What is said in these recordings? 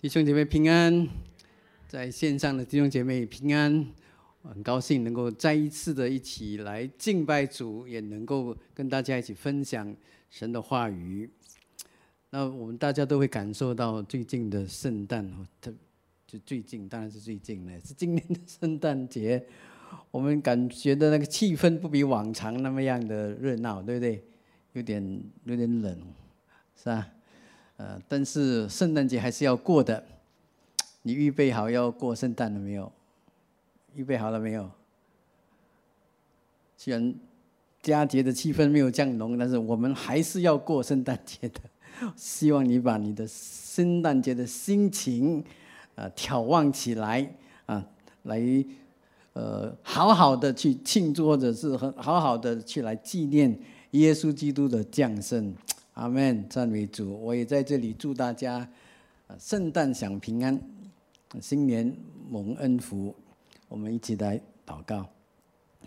弟兄姐妹平安，在线上的弟兄姐妹平安，很高兴能够再一次的一起来敬拜主，也能够跟大家一起分享神的话语。那我们大家都会感受到最近的圣诞，特就最近当然是最近了，是今年的圣诞节，我们感觉的那个气氛不比往常那么样的热闹，对不对？有点有点冷，是吧？呃，但是圣诞节还是要过的。你预备好要过圣诞了没有？预备好了没有？虽然佳节的气氛没有降浓，但是我们还是要过圣诞节的。希望你把你的圣诞节的心情啊眺望起来啊，来呃好好的去庆祝，或者是很好好的去来纪念耶稣基督的降生。阿门，赞美主！我也在这里祝大家，圣诞享平安，新年蒙恩福。我们一起来祷告，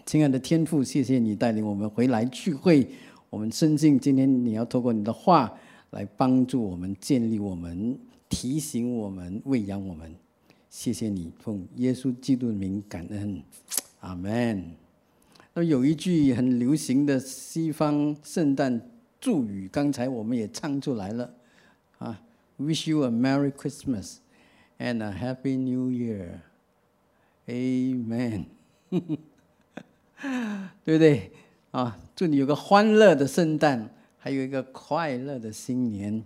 亲爱的天父，谢谢你带领我们回来聚会。我们深信今天你要透过你的话来帮助我们、建立我们、提醒我们、喂养我们。谢谢你，奉耶稣基督的名感恩，阿门。那有一句很流行的西方圣诞。祝语刚才我们也唱出来了，啊，Wish you a Merry Christmas and a Happy New Year，Amen，对不对？啊，祝你有个欢乐的圣诞，还有一个快乐的新年，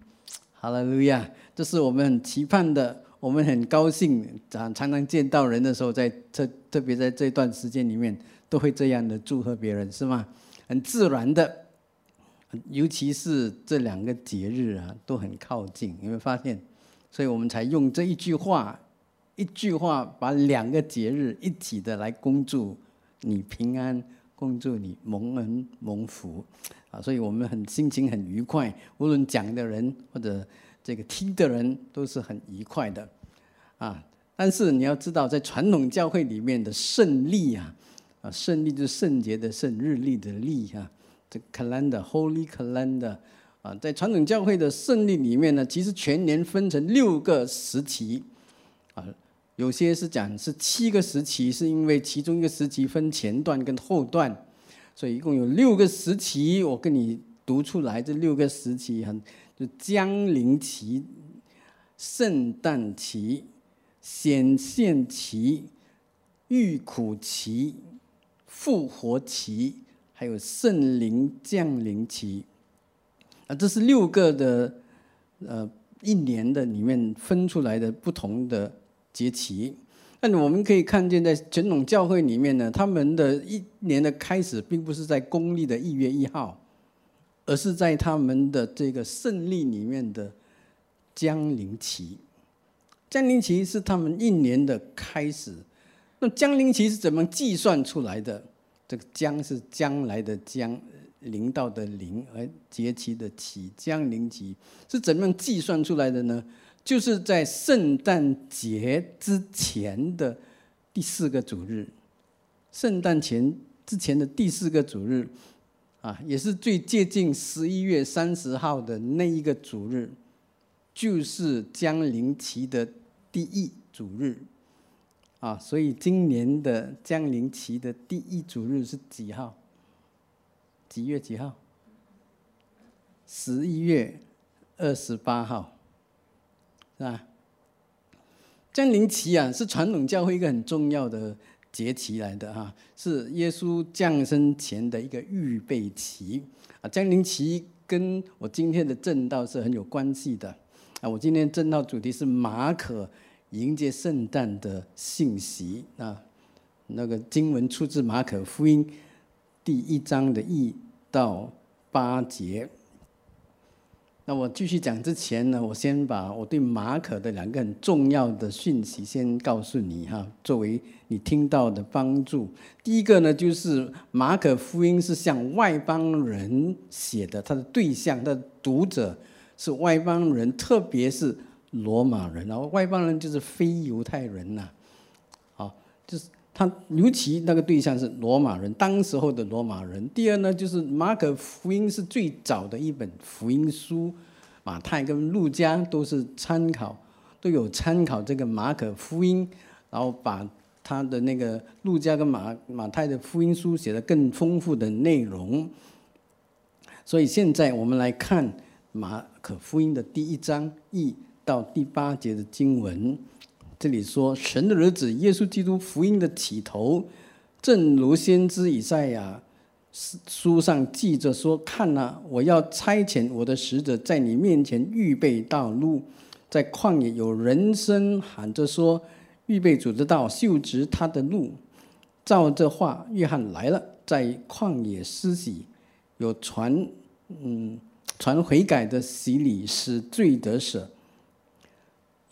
哈利路亚！这是我们很期盼的，我们很高兴，常常常见到人的时候，在特特别在这段时间里面，都会这样的祝贺别人，是吗？很自然的。尤其是这两个节日啊，都很靠近，有没有发现？所以我们才用这一句话，一句话把两个节日一起的来恭祝你平安，恭祝你蒙恩蒙福啊！所以我们很心情很愉快，无论讲的人或者这个听的人都是很愉快的啊。但是你要知道，在传统教会里面的胜利啊，啊，胜利就是圣洁的圣，日历的历啊。Calendar holy calendar 啊，在传统教会的胜利里面呢，其实全年分成六个时期啊，有些是讲是七个时期，是因为其中一个时期分前段跟后段，所以一共有六个时期。我跟你读出来，这六个时期很就降临期、圣诞期、显现期、遇苦期、复活期。还有圣灵降临期，啊，这是六个的呃一年的里面分出来的不同的节期。那我们可以看见，在传统教会里面呢，他们的一年的开始并不是在公历的一月一号，而是在他们的这个胜利里面的降临期。降临期是他们一年的开始。那降临期是怎么计算出来的？这个将是将来的将，临到的临，而节期的期，将临期是怎么样计算出来的呢？就是在圣诞节之前的第四个主日，圣诞前之前的第四个主日，啊，也是最接近十一月三十号的那一个主日，就是将临期的第一主日。啊，所以今年的降临期的第一主日是几号？几月几号？十一月二十八号，是吧？降临期啊，是传统教会一个很重要的节期来的哈，是耶稣降生前的一个预备期啊。降临期跟我今天的正道是很有关系的啊。我今天正道主题是马可。迎接圣诞的信息啊，那个经文出自马可福音第一章的一到八节。那我继续讲之前呢，我先把我对马可的两个很重要的讯息先告诉你哈，作为你听到的帮助。第一个呢，就是马可福音是向外邦人写的，他的对象、他的读者是外邦人，特别是。罗马人，然后外邦人就是非犹太人呐，好，就是他尤其那个对象是罗马人，当时候的罗马人。第二呢，就是马可福音是最早的一本福音书，马太跟路加都是参考，都有参考这个马可福音，然后把他的那个路加跟马马太的福音书写的更丰富的内容。所以现在我们来看马可福音的第一章一到第八节的经文，这里说神的儿子耶稣基督福音的起头，正如先知以赛亚书上记着说：“看呐，我要差遣我的使者在你面前预备道路，在旷野有人声喊着说：预备主的道，修直他的路。”照这话，约翰来了，在旷野施洗。有传，嗯，传悔改的洗礼，使罪得赦。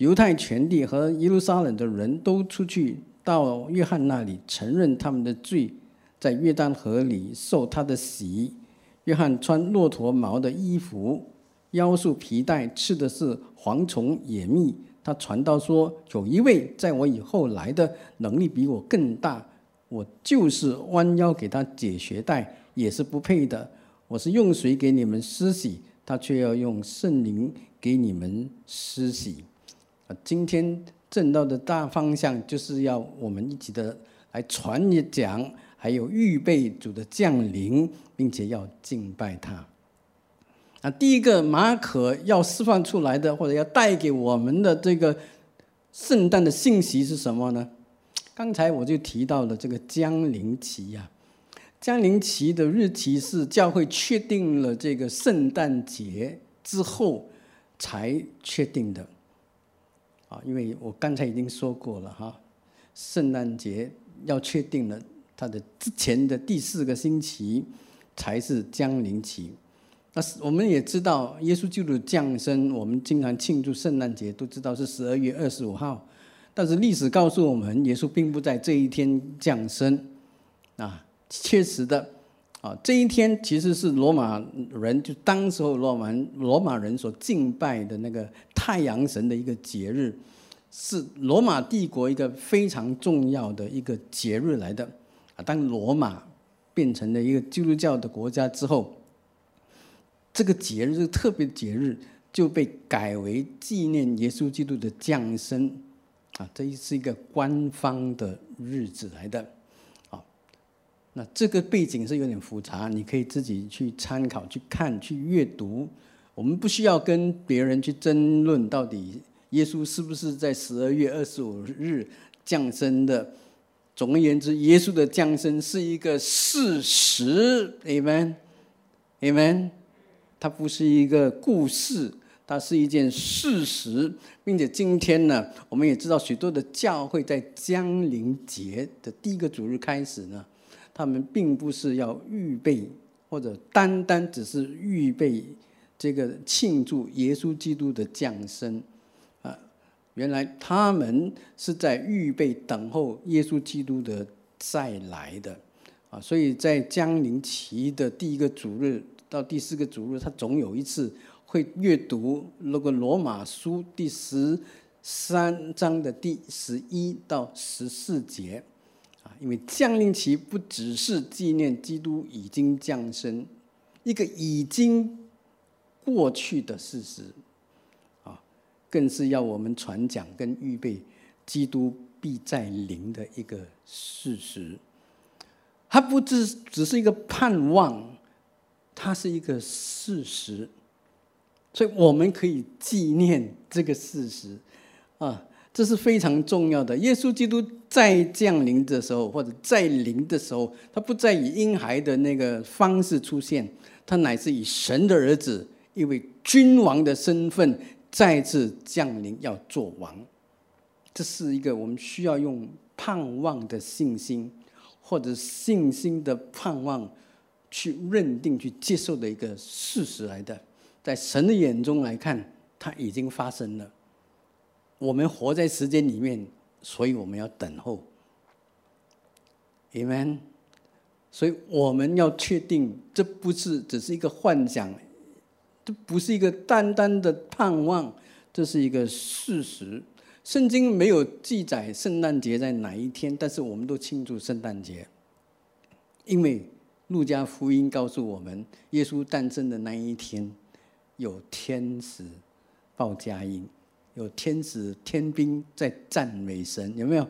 犹太全地和耶路撒冷的人都出去到约翰那里，承认他们的罪，在约旦河里受他的洗。约翰穿骆驼毛的衣服，腰束皮带，吃的是蝗虫野蜜。他传道说：“有一位在我以后来的，能力比我更大，我就是弯腰给他解鞋带。”也是不配的。我是用水给你们施洗，他却要用圣灵给你们施洗。啊，今天正道的大方向就是要我们一起的来传一讲，还有预备主的降临，并且要敬拜他。啊，第一个马可要释放出来的，或者要带给我们的这个圣诞的信息是什么呢？刚才我就提到了这个江临期呀。降临期的日期是教会确定了这个圣诞节之后才确定的，啊，因为我刚才已经说过了哈，圣诞节要确定了，它的之前的第四个星期才是降临期。那是我们也知道，耶稣基督降生，我们经常庆祝圣诞节，都知道是十二月二十五号，但是历史告诉我们，耶稣并不在这一天降生，啊。确实的，啊，这一天其实是罗马人就当时候罗马罗马人所敬拜的那个太阳神的一个节日，是罗马帝国一个非常重要的一个节日来的。啊，当罗马变成了一个基督教的国家之后，这个节日特别节日就被改为纪念耶稣基督的降生，啊，这是一个官方的日子来的。那这个背景是有点复杂，你可以自己去参考、去看、去阅读。我们不需要跟别人去争论到底耶稣是不是在十二月二十五日降生的。总而言之，耶稣的降生是一个事实，Amen，Amen。它不是一个故事，它是一件事实，并且今天呢，我们也知道许多的教会在降临节的第一个主日开始呢。他们并不是要预备，或者单单只是预备这个庆祝耶稣基督的降生，啊，原来他们是在预备等候耶稣基督的再来的，啊，所以在降临期的第一个主日到第四个主日，他总有一次会阅读那个罗马书第十三章的第十一到十四节。因为降临期不只是纪念基督已经降生，一个已经过去的事实，啊，更是要我们传讲跟预备基督必在临的一个事实。它不只只是一个盼望，它是一个事实，所以我们可以纪念这个事实，啊。这是非常重要的。耶稣基督在降临的时候，或者在临的时候，他不再以婴孩的那个方式出现，他乃是以神的儿子，一位君王的身份再次降临，要做王。这是一个我们需要用盼望的信心，或者信心的盼望去认定、去接受的一个事实来的。在神的眼中来看，它已经发生了。我们活在时间里面，所以我们要等候，Amen。所以我们要确定，这不是只是一个幻想，这不是一个单单的盼望，这是一个事实。圣经没有记载圣诞节在哪一天，但是我们都庆祝圣诞节，因为路加福音告诉我们，耶稣诞生的那一天，有天使报佳音。有天使天兵在赞美神，有没有？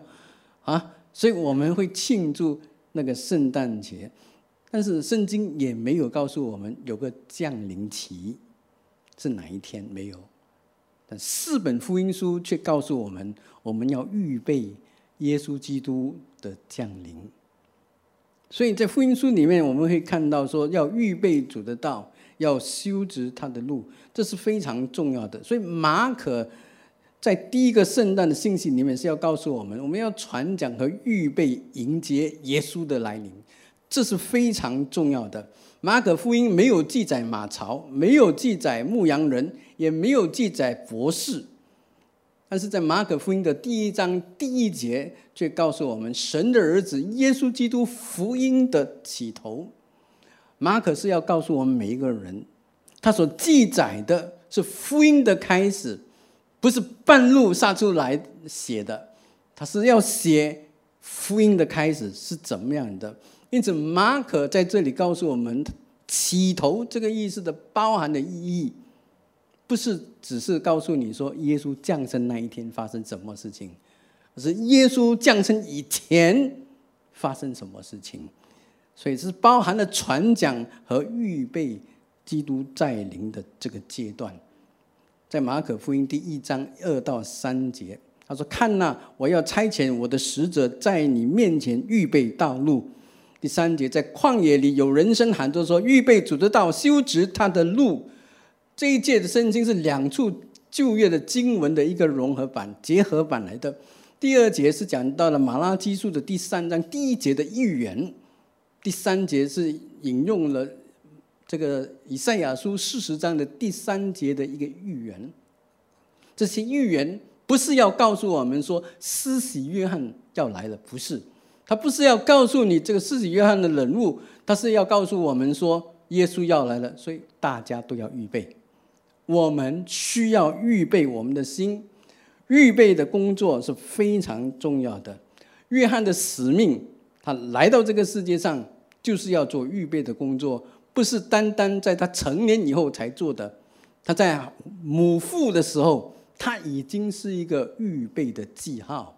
啊，所以我们会庆祝那个圣诞节，但是圣经也没有告诉我们有个降临期是哪一天，没有。但四本福音书却告诉我们，我们要预备耶稣基督的降临。所以在福音书里面，我们会看到说，要预备主的道，要修直他的路，这是非常重要的。所以马可。在第一个圣诞的信息里面是要告诉我们，我们要传讲和预备迎接耶稣的来临，这是非常重要的。马可福音没有记载马槽，没有记载牧羊人，也没有记载博士，但是在马可福音的第一章第一节却告诉我们，神的儿子耶稣基督福音的起头。马可是要告诉我们每一个人，他所记载的是福音的开始。不是半路杀出来写的，他是要写福音的开始是怎么样的。因此，马可在这里告诉我们，起头这个意思的包含的意义，不是只是告诉你说耶稣降生那一天发生什么事情，而是耶稣降生以前发生什么事情。所以是包含了传讲和预备基督在临的这个阶段。在马可福音第一章二到三节，他说：“看呐，我要差遣我的使者在你面前预备道路。”第三节，在旷野里有人声喊着说：“预备主的道，修直他的路。”这一届的圣经是两处旧约的经文的一个融合版、结合版来的。第二节是讲到了马拉基书的第三章第一节的预言，第三节是引用了。这个以赛亚书四十章的第三节的一个预言，这些预言不是要告诉我们说施洗约翰要来了，不是，他不是要告诉你这个施洗约翰的人物，他是要告诉我们说耶稣要来了，所以大家都要预备，我们需要预备我们的心，预备的工作是非常重要的。约翰的使命，他来到这个世界上就是要做预备的工作。不是单单在他成年以后才做的，他在母腹的时候，他已经是一个预备的记号。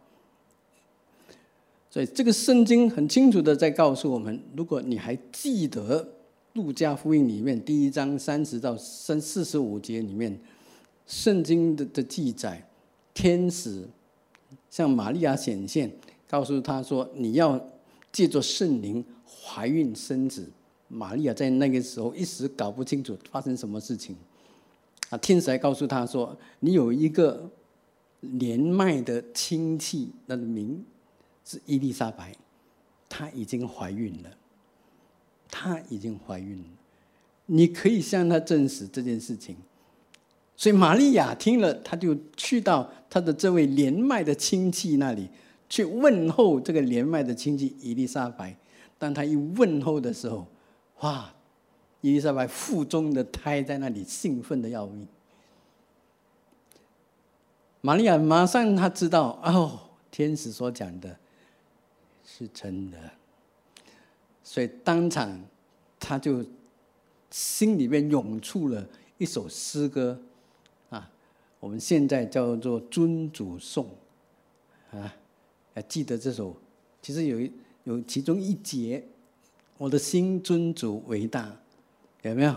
所以这个圣经很清楚的在告诉我们：如果你还记得路加福音里面第一章三十到三四十五节里面圣经的的记载，天使向玛利亚显现，告诉他说：“你要借着圣灵怀孕生子。”玛利亚在那个时候一时搞不清楚发生什么事情，啊，天使还告诉他说：“你有一个年迈的亲戚，那个名是伊丽莎白，她已经怀孕了，她已经怀孕了，你可以向她证实这件事情。”所以玛利亚听了，她就去到她的这位年迈的亲戚那里去问候这个年迈的亲戚伊丽莎白。当她一问候的时候，哇！伊丽莎白腹中的胎在那里兴奋的要命。玛利亚马上她知道哦，天使所讲的是真的，所以当场她就心里面涌出了一首诗歌啊，我们现在叫做尊主颂啊，还记得这首？其实有一有其中一节。我的心尊主为大，有没有？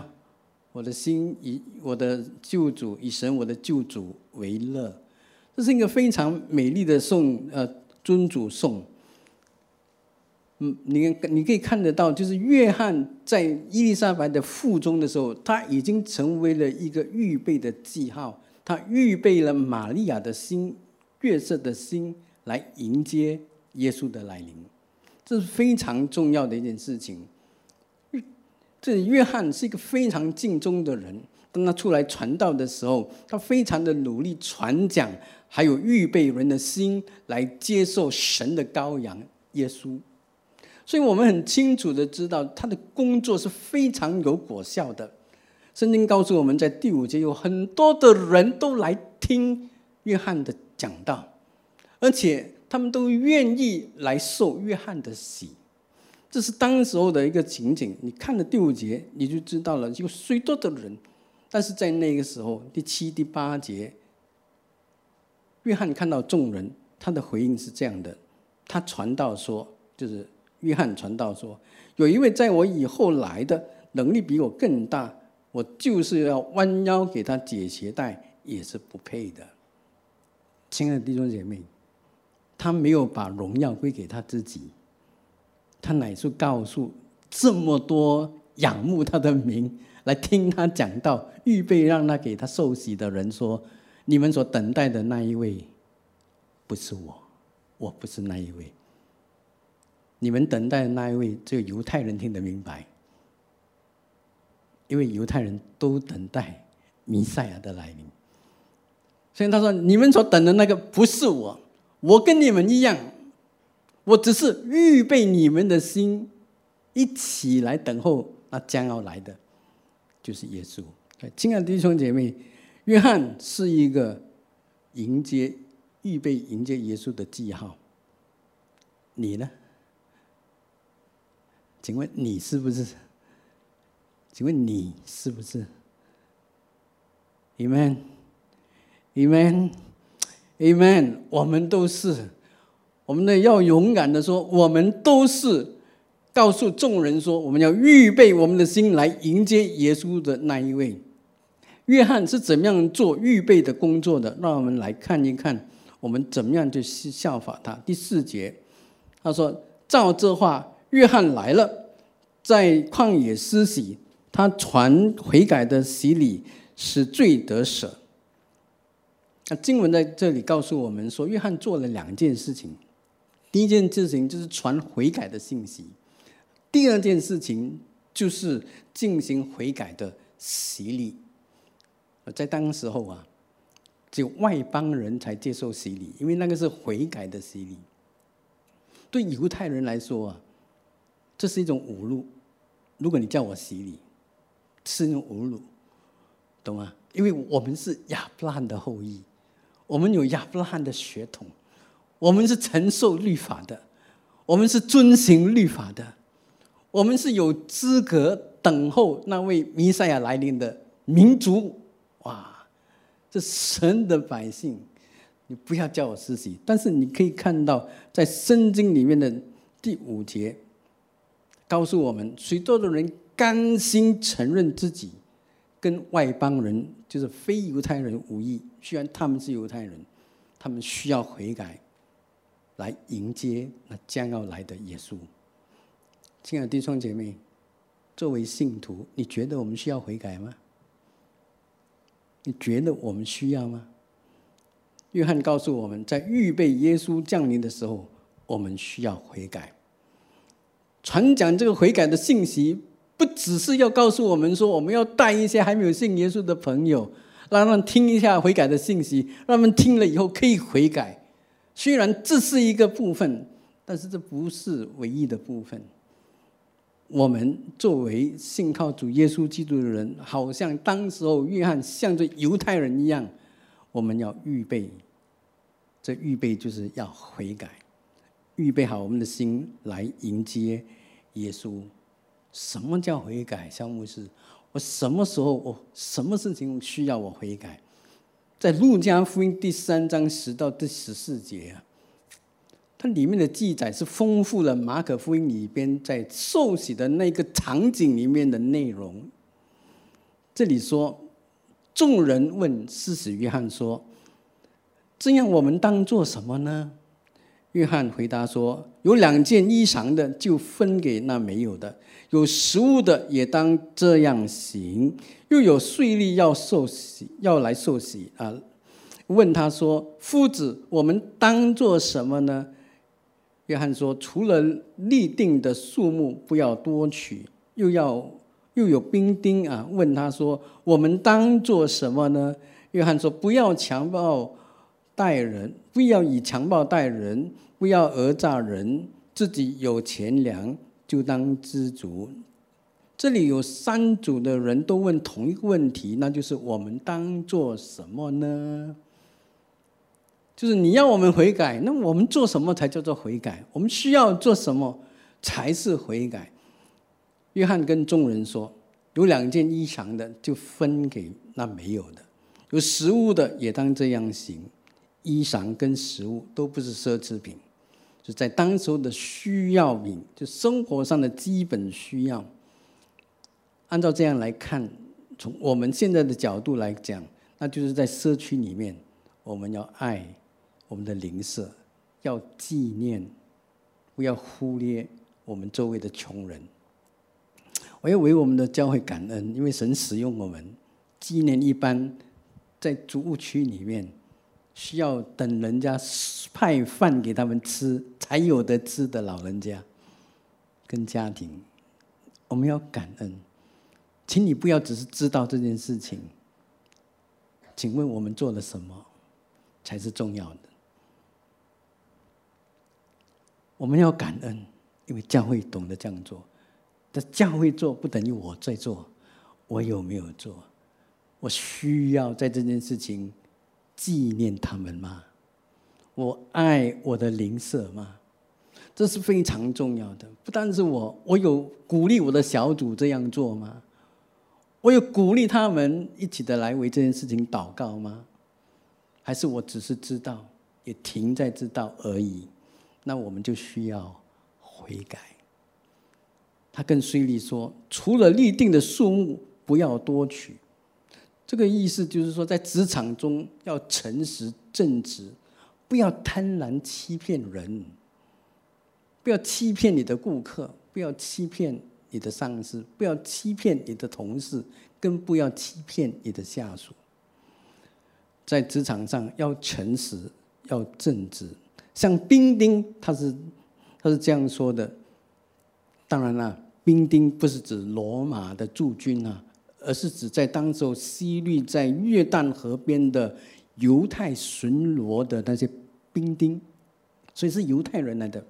我的心以我的救主以神我的救主为乐，这是一个非常美丽的颂，呃，尊主颂。嗯，你你可以看得到，就是约翰在伊丽莎白的腹中的时候，他已经成为了一个预备的记号，他预备了玛利亚的心、月色的心来迎接耶稣的来临。这是非常重要的一件事情。这约翰是一个非常敬忠的人，当他出来传道的时候，他非常的努力传讲，还有预备人的心来接受神的羔羊耶稣。所以我们很清楚的知道，他的工作是非常有果效的。圣经告诉我们在第五节，有很多的人都来听约翰的讲道，而且。他们都愿意来受约翰的洗，这是当时候的一个情景。你看了第五节，你就知道了有许多的人，但是在那个时候，第七、第八节，约翰看到众人，他的回应是这样的：他传道说，就是约翰传道说，有一位在我以后来的，能力比我更大，我就是要弯腰给他解鞋带，也是不配的。亲爱的弟兄姐妹，他没有把荣耀归给他自己，他乃是告诉这么多仰慕他的名来听他讲道、预备让他给他受洗的人说。你们所等待的那一位，不是我，我不是那一位。你们等待的那一位，只有犹太人听得明白，因为犹太人都等待弥赛亚的来临。所以他说：“你们所等的那个不是我，我跟你们一样，我只是预备你们的心，一起来等候那将要来的，就是耶稣。”亲爱的弟兄姐妹。约翰是一个迎接、预备迎接耶稣的记号。你呢？请问你是不是？请问你是不是 Amen，。我们都是，我们呢要勇敢的说，我们都是告诉众人说，我们要预备我们的心来迎接耶稣的那一位。约翰是怎么样做预备的工作的？让我们来看一看，我们怎么样去效法他。第四节，他说：“照这话，约翰来了，在旷野施洗，他传悔改的洗礼，使罪得赦。”那经文在这里告诉我们说，约翰做了两件事情。第一件事情就是传悔改的信息，第二件事情就是进行悔改的洗礼。在当时候啊，只有外邦人才接受洗礼，因为那个是悔改的洗礼。对犹太人来说啊，这是一种侮辱。如果你叫我洗礼，是一种侮辱，懂吗？因为我们是亚伯拉罕的后裔，我们有亚伯拉罕的血统，我们是承受律法的，我们是遵行律法的，我们是有资格等候那位弥赛亚来临的民族。哇，这神的百姓，你不要叫我施洗。但是你可以看到，在圣经里面的第五节，告诉我们，许多的人甘心承认自己跟外邦人，就是非犹太人无异。虽然他们是犹太人，他们需要悔改，来迎接那将要来的耶稣。亲爱的弟兄姐妹，作为信徒，你觉得我们需要悔改吗？你觉得我们需要吗？约翰告诉我们在预备耶稣降临的时候，我们需要悔改。传讲这个悔改的信息，不只是要告诉我们说，我们要带一些还没有信耶稣的朋友，让他们听一下悔改的信息，让他们听了以后可以悔改。虽然这是一个部分，但是这不是唯一的部分。我们作为信靠主耶稣基督的人，好像当时候约翰像着犹太人一样，我们要预备。这预备就是要悔改，预备好我们的心来迎接耶稣。什么叫悔改？小牧师，我什么时候我什么事情需要我悔改？在路加福音第三章十到第十四节啊。它里面的记载是丰富了马可福音里边在受洗的那个场景里面的内容。这里说，众人问施洗约翰说：“这样我们当做什么呢？”约翰回答说：“有两件衣裳的，就分给那没有的；有食物的，也当这样行。又有税吏要受洗，要来受洗啊！问他说：‘夫子，我们当做什么呢？’”约翰说：“除了立定的数目不要多取，又要又有兵丁啊。”问他说：“我们当做什么呢？”约翰说：“不要强暴待人，不要以强暴待人，不要讹诈人。自己有钱粮就当知足。”这里有三组的人都问同一个问题，那就是我们当做什么呢？就是你要我们悔改，那我们做什么才叫做悔改？我们需要做什么才是悔改？约翰跟众人说：有两件衣裳的，就分给那没有的；有食物的，也当这样行。衣裳跟食物都不是奢侈品，就在当时候的需要品，就生活上的基本需要。按照这样来看，从我们现在的角度来讲，那就是在社区里面，我们要爱我们的邻舍，要纪念，不要忽略我们周围的穷人。我要为我们的教会感恩，因为神使用我们，纪念一般在主务区里面需要等人家派饭给他们吃才有的吃的老人家跟家庭，我们要感恩。请你不要只是知道这件事情。请问我们做了什么才是重要的？我们要感恩，因为教会懂得这样做。但教会做不等于我在做，我有没有做？我需要在这件事情纪念他们吗？我爱我的邻舍吗？这是非常重要的。不单是我，我有鼓励我的小组这样做吗？我有鼓励他们一起的来为这件事情祷告吗？还是我只是知道，也停在知道而已？那我们就需要悔改。他更随利说，除了立定的数目，不要多取。这个意思就是说，在职场中要诚实正直，不要贪婪欺骗人，不要欺骗你的顾客，不要欺骗。你的上司不要欺骗你的同事，更不要欺骗你的下属。在职场上要诚实，要正直。像兵丁，他是他是这样说的。当然了，兵丁不是指罗马的驻军啊，而是指在当时西律在约旦河边的犹太巡逻的那些兵丁，所以是犹太人来的。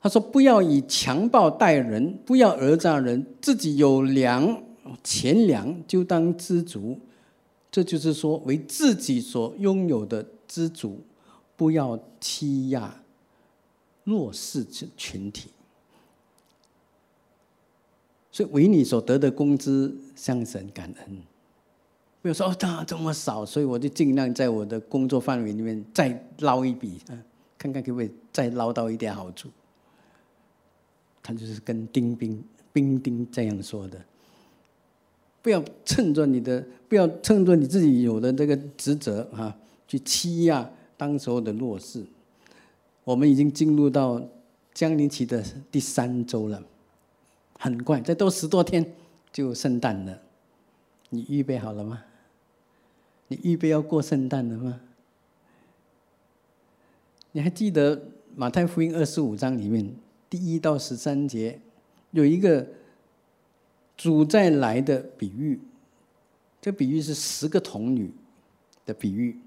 他说：“不要以强暴待人，不要讹诈人，自己有粮钱粮就当知足。这就是说，为自己所拥有的知足，不要欺压弱势群群体。所以，为你所得的工资向神感恩。不要说哦，他这么少，所以我就尽量在我的工作范围里面再捞一笔，啊，看看可不可以再捞到一点好处。”他就是跟丁兵兵丁这样说的：不要趁着你的，不要趁着你自己有的这个职责啊，去欺压当时候的弱势。我们已经进入到江陵期的第三周了，很快，再多十多天就圣诞了。你预备好了吗？你预备要过圣诞了吗？你还记得马太福音二十五章里面？第一到十三节有一个主再来的比喻，这比喻是十个童女的比喻。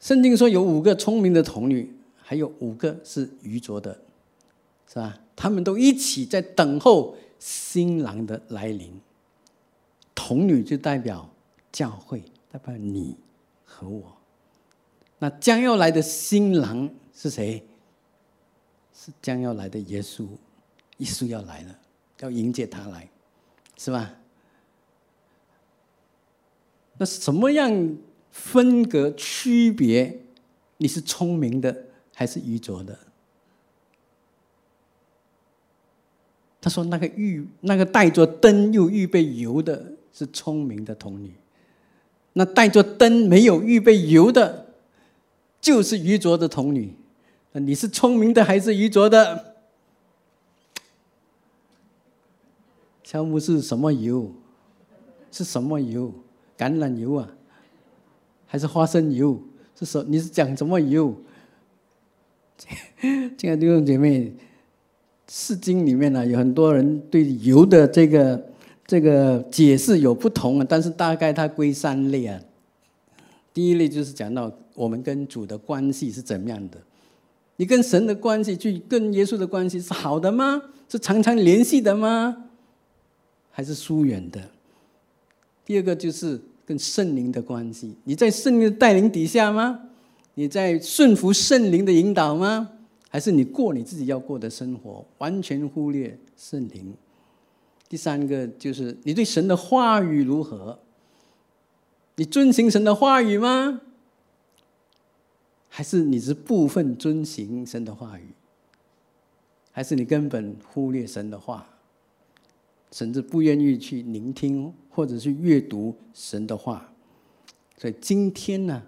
圣经说有五个聪明的童女，还有五个是愚拙的，是吧？他们都一起在等候新郎的来临。童女就代表教会，代表你和我。那将要来的新郎是谁？是将要来的耶稣，耶稣要来了，要迎接他来，是吧？那什么样分隔区别？你是聪明的还是愚拙的？他说：“那个预那个带着灯又预备油的是聪明的童女，那带着灯没有预备油的，就是愚拙的童女。”你是聪明的还是愚拙的？乔木是什么油？是什么油？橄榄油啊，还是花生油？是什你是讲什么油？亲爱的弟兄姐妹，《诗经》里面呢，有很多人对油的这个这个解释有不同啊，但是大概它归三类啊。第一类就是讲到我们跟主的关系是怎么样的。你跟神的关系，去跟耶稣的关系是好的吗？是常常联系的吗？还是疏远的？第二个就是跟圣灵的关系，你在圣灵的带领底下吗？你在顺服圣灵的引导吗？还是你过你自己要过的生活，完全忽略圣灵？第三个就是你对神的话语如何？你遵行神的话语吗？还是你是部分遵行神的话语？还是你根本忽略神的话，甚至不愿意去聆听或者是阅读神的话？所以今天呢，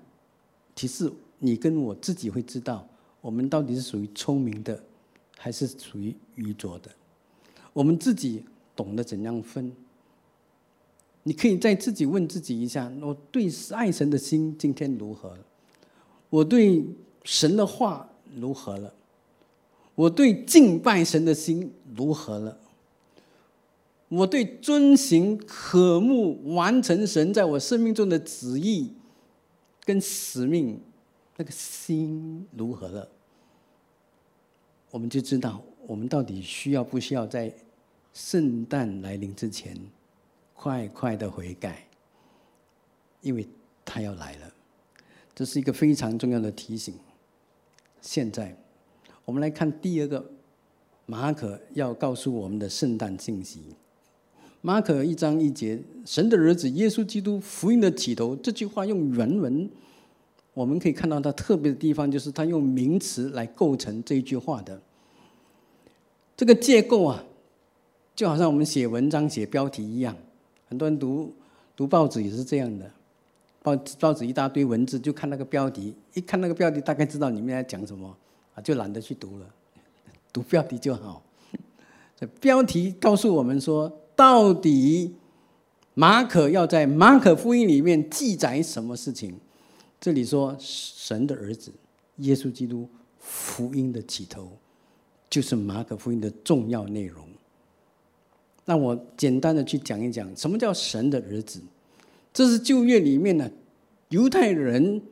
其实你跟我自己会知道，我们到底是属于聪明的，还是属于愚拙的？我们自己懂得怎样分。你可以再自己问自己一下：我对爱神的心今天如何？我对神的话如何了？我对敬拜神的心如何了？我对遵行、渴慕、完成神在我生命中的旨意跟使命那个心如何了？我们就知道我们到底需要不需要在圣诞来临之前。快快的悔改，因为他要来了，这是一个非常重要的提醒。现在，我们来看第二个马可要告诉我们的圣诞信息。马可一章一节，神的儿子耶稣基督福音的起头，这句话用原文，我们可以看到它特别的地方，就是它用名词来构成这一句话的这个结构啊，就好像我们写文章写标题一样。很多人读读报纸也是这样的，报报纸一大堆文字，就看那个标题，一看那个标题，大概知道里面在讲什么，啊，就懒得去读了，读标题就好。这标题告诉我们说，到底马可要在马可福音里面记载什么事情？这里说神的儿子耶稣基督福音的起头，就是马可福音的重要内容。那我简单的去讲一讲，什么叫神的儿子？这是旧约里面呢，犹太人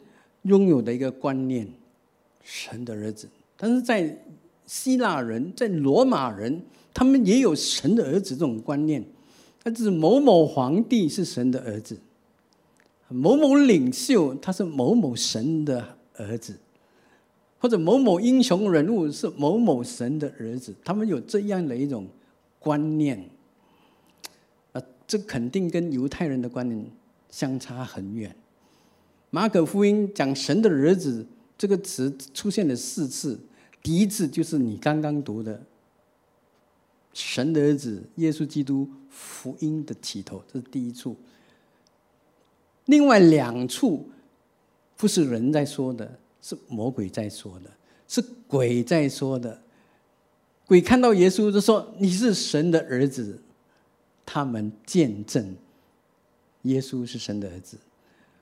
拥有的一个观念，神的儿子。但是在希腊人、在罗马人，他们也有神的儿子这种观念。他是某某皇帝是神的儿子，某某领袖他是某某神的儿子，或者某某英雄人物是某某神的儿子。他们有这样的一种观念。啊这肯定跟犹太人的观念相差很远。马可福音讲神的儿子这个词出现了四次，第一次就是你刚刚读的神的儿子耶稣基督福音的起头，这是第一处。另外两处不是人在说的，是魔鬼在说的，是鬼在说的。鬼看到耶稣就说：“你是神的。儿子。”他们见证耶稣是神的。儿子。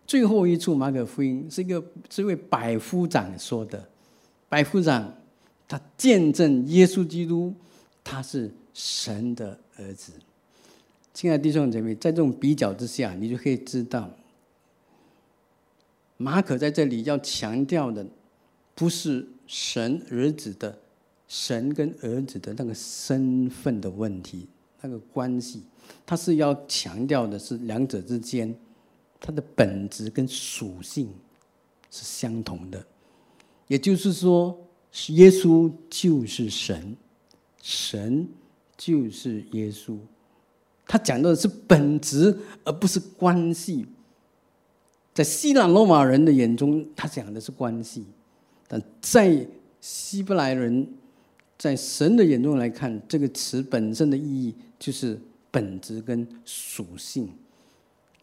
最后一处马可福音是一个这位百夫长说的，百夫长他见证耶稣基督他是神的。儿子。亲爱的。弟兄姐妹，在这种比较之下，你就可以知道，马可在这里要强调的不是神儿子的神跟儿子的那个身份的问题，那个关系。他是要强调的是两者之间，它的本质跟属性是相同的，也就是说，耶稣就是神，神就是耶稣。他讲到的是本质，而不是关系。在希腊罗马人的眼中，他讲的是关系；但在希伯来人，在神的眼中来看，这个词本身的意义就是。本质跟属性，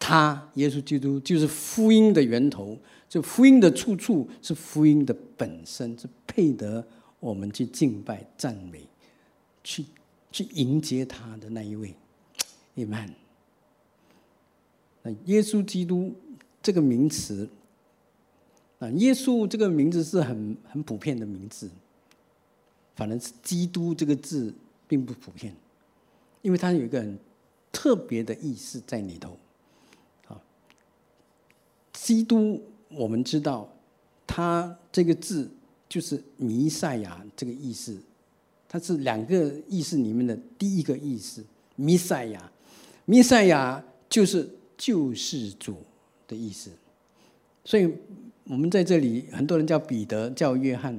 他耶稣基督就是福音的源头，这福音的处处是福音的本身，是配得我们去敬拜、赞美、去去迎接他的那一位。Amen。那耶稣基督这个名词，啊，耶稣这个名字是很很普遍的名字，反正是基督这个字并不普遍。因为它有一个很特别的意思在里头，啊，基督我们知道，它这个字就是弥赛亚这个意思，它是两个意思里面的第一个意思，弥赛亚，弥赛亚就是救世主的意思，所以我们在这里很多人叫彼得，叫约翰，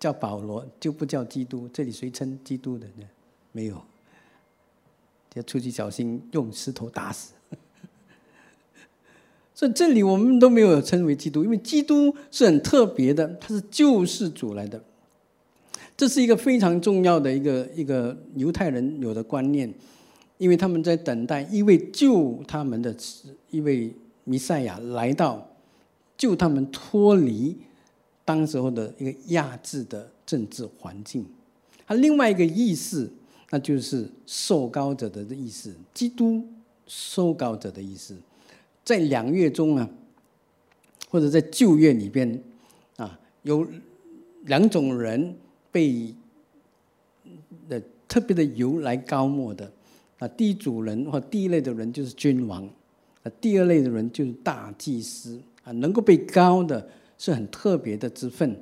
叫保罗，就不叫基督，这里谁称基督的呢？没有。要出去小心，用石头打死。所以这里我们都没有称为基督，因为基督是很特别的，他是救世主来的。这是一个非常重要的一个一个犹太人有的观念，因为他们在等待一位救他们的一位弥赛亚来到，救他们脱离当时候的一个压制的政治环境。它另外一个意思，那就是受膏者的意思，基督受膏者的意思。在两月中啊，或者在旧月里边啊，有两种人被的特别的油来高抹的啊。第一组人或第一类的人就是君王那，第二类的人就是大祭司啊。能够被高的是很特别的之分，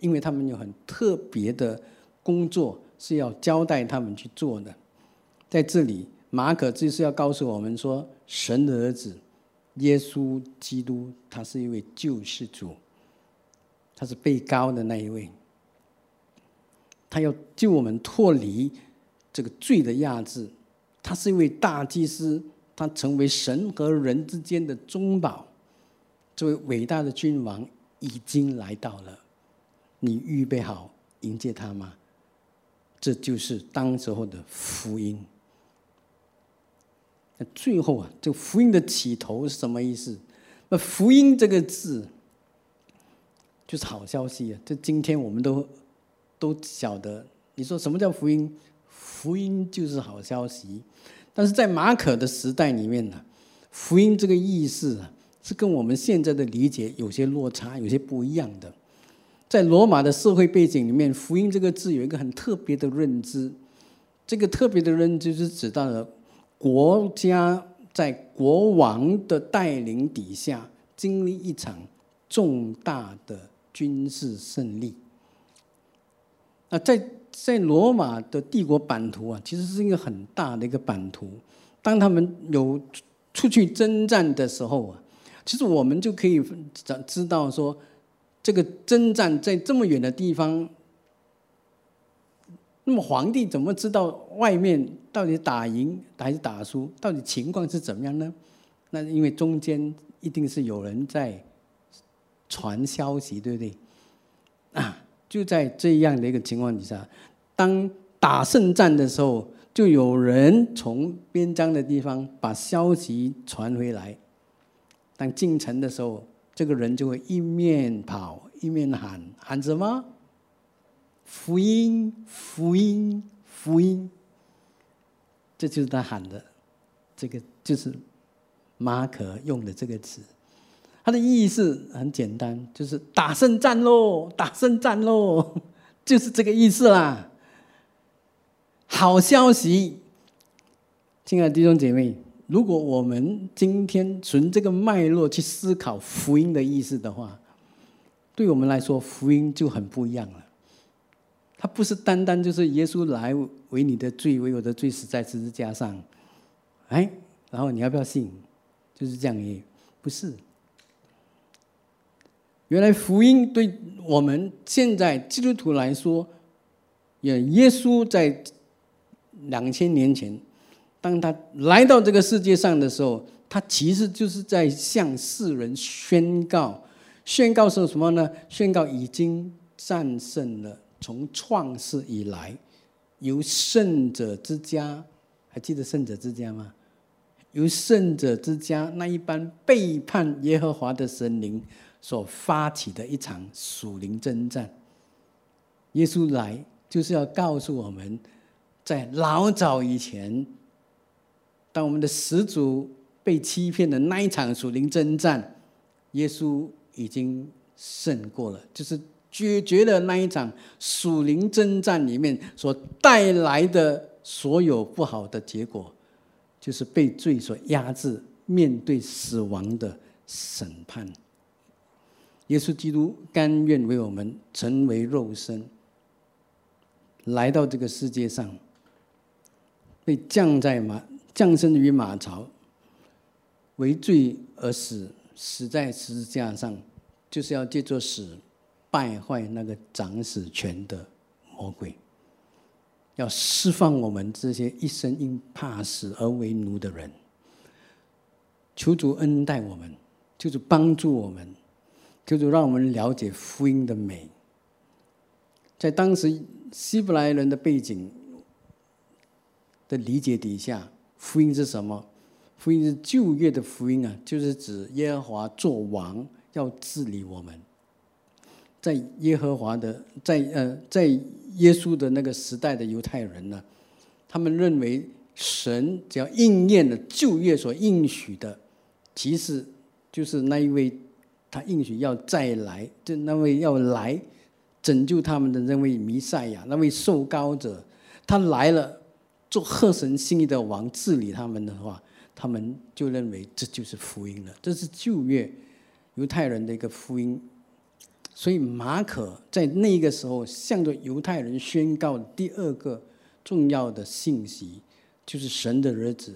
因为他们有很特别的工作是要交代他们去做的。在这里，马可就是要告诉我们说，神的儿子。耶稣基督，他是一位救世主，他是被高的那一位，他要救我们脱离这个罪的压制。他是一位大祭司，他成为神和人之间的中保。这位伟大的君王已经来到了，你预备好迎接他吗？这就是当时候的福音。那最后啊，这福音的起头是什么意思？那福音这个字就是好消息啊！这今天我们都都晓得。你说什么叫福音？福音就是好消息。但是在马可的时代里面呢，福音这个意思啊，是跟我们现在的理解有些落差，有些不一样的。在罗马的社会背景里面，福音这个字有一个很特别的认知。这个特别的认知是指到了。国家在国王的带领底下，经历一场重大的军事胜利。那在在罗马的帝国版图啊，其实是一个很大的一个版图。当他们有出去征战的时候啊，其实我们就可以知道说，这个征战在这么远的地方。那么皇帝怎么知道外面到底打赢还是打输？到底情况是怎么样呢？那因为中间一定是有人在传消息，对不对？就在这样的一个情况底下，当打胜战的时候，就有人从边疆的地方把消息传回来。当进城的时候，这个人就会一面跑一面喊，喊什么？福音，福音，福音，这就是他喊的，这个就是马可用的这个词，它的意思很简单，就是打胜战喽，打胜战喽，就是这个意思啦。好消息，亲爱的弟兄姐妹，如果我们今天从这个脉络去思考福音的意思的话，对我们来说，福音就很不一样了。它不是单单就是耶稣来为你的罪，为我的罪死在十字架上，哎，然后你要不要信？就是这样耶，不是。原来福音对我们现在基督徒来说，也耶稣在两千年前，当他来到这个世界上的时候，他其实就是在向世人宣告，宣告说什么呢？宣告已经战胜了。从创世以来，由圣者之家，还记得圣者之家吗？由圣者之家那一般背叛耶和华的神灵所发起的一场属灵征战。耶稣来就是要告诉我们，在老早以前，当我们的始祖被欺骗的那一场属灵征战，耶稣已经胜过了，就是。解决了那一场属灵征战里面所带来的所有不好的结果，就是被罪所压制，面对死亡的审判。耶稣基督甘愿为我们成为肉身，来到这个世界上，被降在马降生于马槽，为罪而死，死在十字架上，就是要借着死。败坏那个掌死权的魔鬼，要释放我们这些一生因怕死而为奴的人。求主恩待我们，就是帮助我们，就是让我们了解福音的美。在当时希伯来人的背景的理解底下，福音是什么？福音是旧约的福音啊，就是指耶和华做王，要治理我们。在耶和华的，在呃，在耶稣的那个时代的犹太人呢，他们认为神只要应验了旧约所应许的，其实就是那一位他应许要再来，就那位要来拯救他们的那位弥赛亚，那位受膏者，他来了做合神心意的王，治理他们的话，他们就认为这就是福音了，这是旧约犹太人的一个福音。所以马可在那个时候向着犹太人宣告第二个重要的信息，就是神的儿子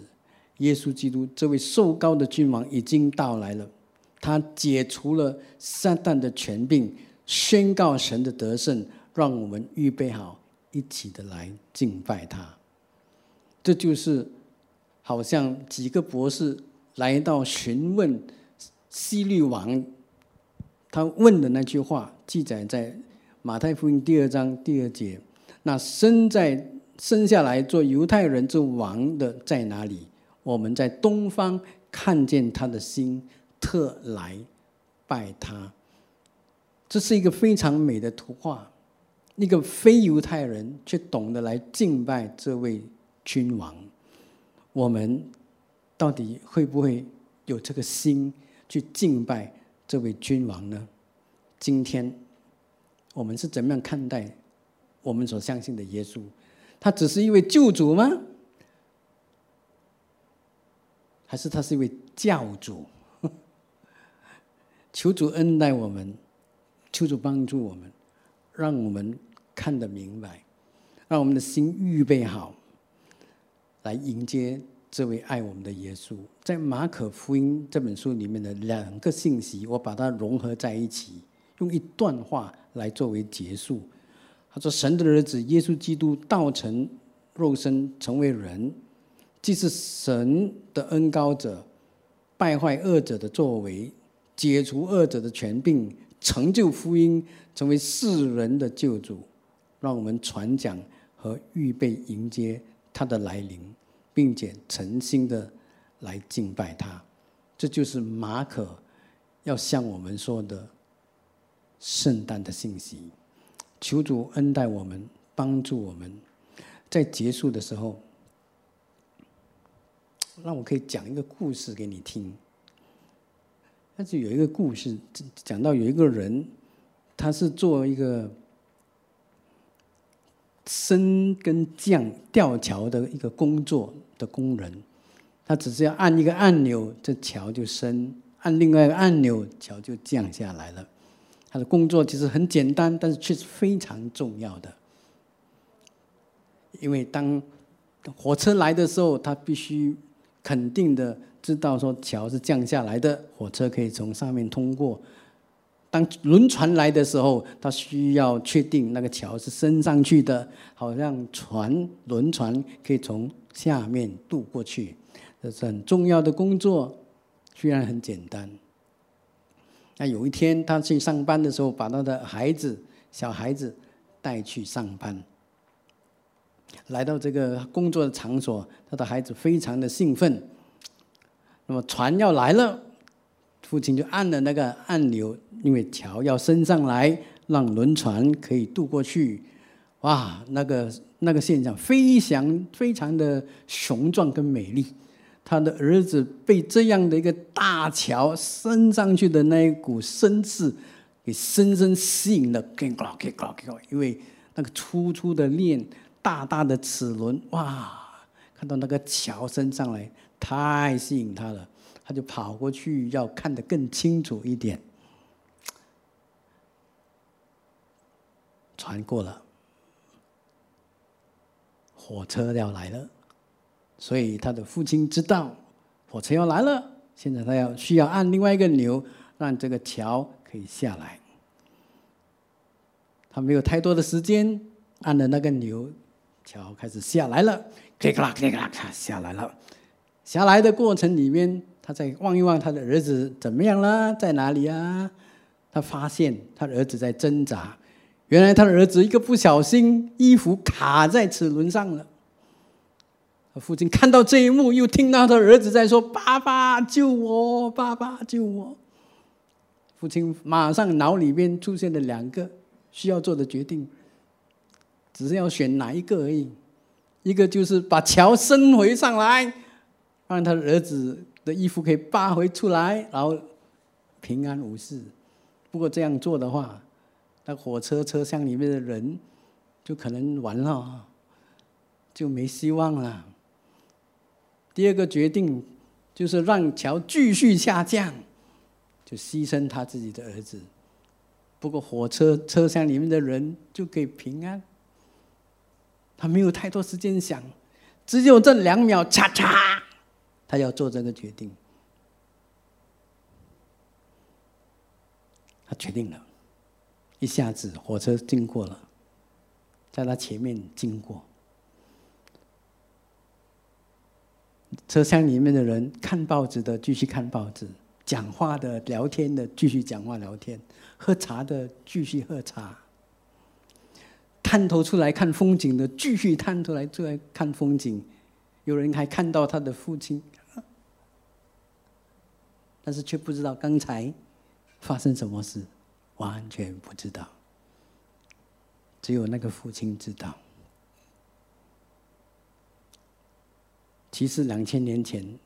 耶稣基督这位受高的君王已经到来了，他解除了撒旦的权柄，宣告神的得胜，让我们预备好一起的来敬拜他。这就是好像几个博士来到询问希律王。他问的那句话记载在马太福音第二章第二节。那生在生下来做犹太人之王的在哪里？我们在东方看见他的心，特来拜他。这是一个非常美的图画。一个非犹太人却懂得来敬拜这位君王。我们到底会不会有这个心去敬拜？这位君王呢？今天我们是怎么样看待我们所相信的耶稣？他只是一位救主吗？还是他是一位教主？求主恩待我们，求主帮助我们，让我们看得明白，让我们的心预备好，来迎接。这位爱我们的耶稣，在马可福音这本书里面的两个信息，我把它融合在一起，用一段话来作为结束。他说：“神的儿子耶稣基督道成肉身，成为人，既是神的恩高者，败坏恶者的作为，解除恶者的权柄，成就福音，成为世人的救主，让我们传讲和预备迎接他的来临。”并且诚心的来敬拜他，这就是马可要向我们说的圣诞的信息。求主恩待我们，帮助我们，在结束的时候，让我可以讲一个故事给你听。但是有一个故事讲到有一个人，他是做一个。升跟降吊桥的一个工作的工人，他只是要按一个按钮，这桥就升；按另外一个按钮，桥就降下来了。他的工作其实很简单，但是却是非常重要的。因为当火车来的时候，他必须肯定的知道说桥是降下来的，火车可以从上面通过。当轮船来的时候，他需要确定那个桥是升上去的，好让船轮船可以从下面渡过去。这是很重要的工作，虽然很简单。那有一天他去上班的时候，把他的孩子小孩子带去上班，来到这个工作的场所，他的孩子非常的兴奋。那么船要来了。父亲就按了那个按钮，因为桥要升上来，让轮船可以渡过去。哇，那个那个现象非常非常的雄壮跟美丽。他的儿子被这样的一个大桥升上去的那一股声势给深深吸引了。因为那个粗粗的链，大大的齿轮，哇，看到那个桥升上来，太吸引他了。他就跑过去，要看得更清楚一点。船过了，火车要来了，所以他的父亲知道火车要来了。现在他要需要按另外一个钮，让这个桥可以下来。他没有太多的时间，按了那个钮，桥开始下来了，咔啦咔啦咔下来了。下来的过程里面。他再望一望他的儿子怎么样了，在哪里啊？他发现他的儿子在挣扎，原来他的儿子一个不小心，衣服卡在齿轮上了。父亲看到这一幕，又听到他儿子在说：“爸爸救我，爸爸救我。”父亲马上脑里面出现了两个需要做的决定，只是要选哪一个而已。一个就是把桥升回上来，让他的儿子的衣服可以扒回出来，然后平安无事。不过这样做的话，那火车车厢里面的人就可能完了，就没希望了。第二个决定就是让桥继续下降，就牺牲他自己的儿子。不过火车车厢里面的人就可以平安。他没有太多时间想，只有这两秒，嚓嚓，他要做这个决定。他决定了，一下子火车经过了，在他前面经过。车厢里面的人看报纸的继续看报纸，讲话的、聊天的继续讲话聊天，喝茶的继续喝茶，探头出来看风景的继续探头来出来看风景。有人还看到他的父亲，但是却不知道刚才发生什么事，完全不知道，只有那个父亲知道。其实两千年前，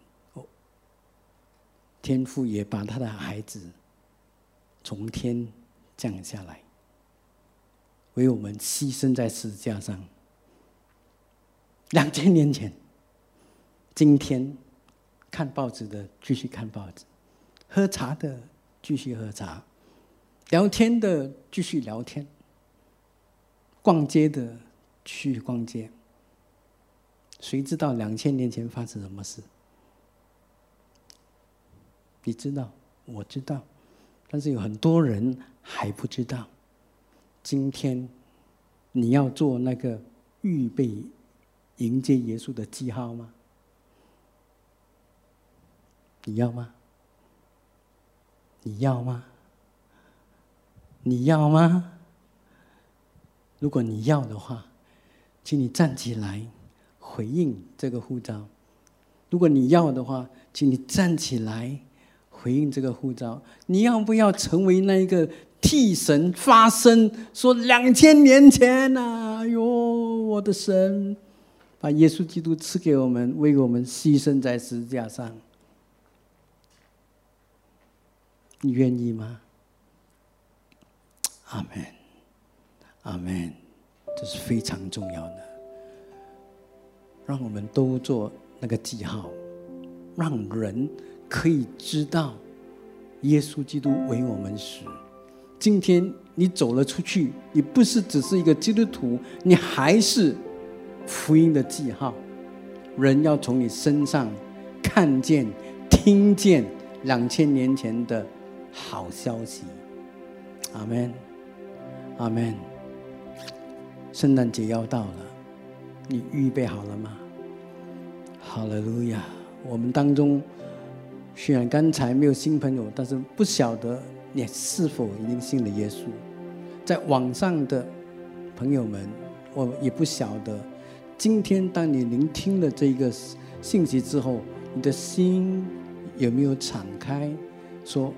天父也把他的孩子从天降下来，为我们牺牲在十字架上。两千年前，今天看报纸的继续看报纸，喝茶的继续喝茶，聊天的继续聊天，逛街的去逛街。谁知道两千年前发生什么事？你知道，我知道，但是有很多人还不知道。今天你要做那个预备迎接耶稣的记号吗？你要吗？你要吗？你要吗？如果你要的话，请你站起来。回应这个护照，如果你要的话，请你站起来回应这个护照。你要不要成为那一个替神发声，说两千年前呐，哎呦，我的神，把耶稣基督赐给我们，为我们牺牲在十字架上，你愿意吗？阿门，阿门，这是非常重要的。让我们都做那个记号，让人可以知道耶稣基督为我们死。今天你走了出去，你不是只是一个基督徒，你还是福音的记号。人要从你身上看见、听见两千年前的好消息。阿门，阿门。圣诞节要到了。你预备好了吗？好了，路亚！我们当中虽然刚才没有新朋友，但是不晓得你是否已经信了耶稣。在网上的朋友们，我也不晓得，今天当你聆听了这一个信息之后，你的心有没有敞开，说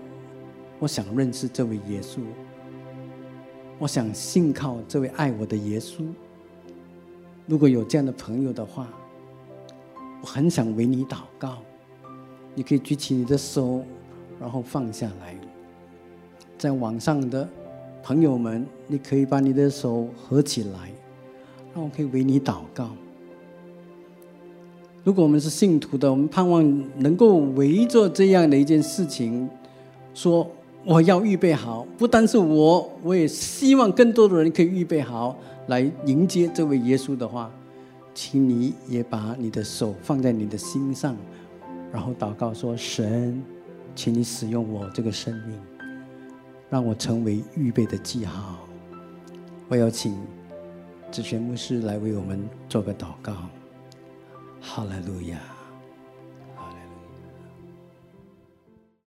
我想认识这位耶稣，我想信靠这位爱我的耶稣。如果有这样的朋友的话，我很想为你祷告。你可以举起你的手，然后放下来。在网上的朋友们，你可以把你的手合起来，让我可以为你祷告。如果我们是信徒的，我们盼望能够围着这样的一件事情，说我要预备好。不单是我，我也希望更多的人可以预备好。来迎接这位耶稣的话，请你也把你的手放在你的心上，然后祷告说：“神，请你使用我这个生命，让我成为预备的记号。”我要请子玄牧师来为我们做个祷告。哈利路亚。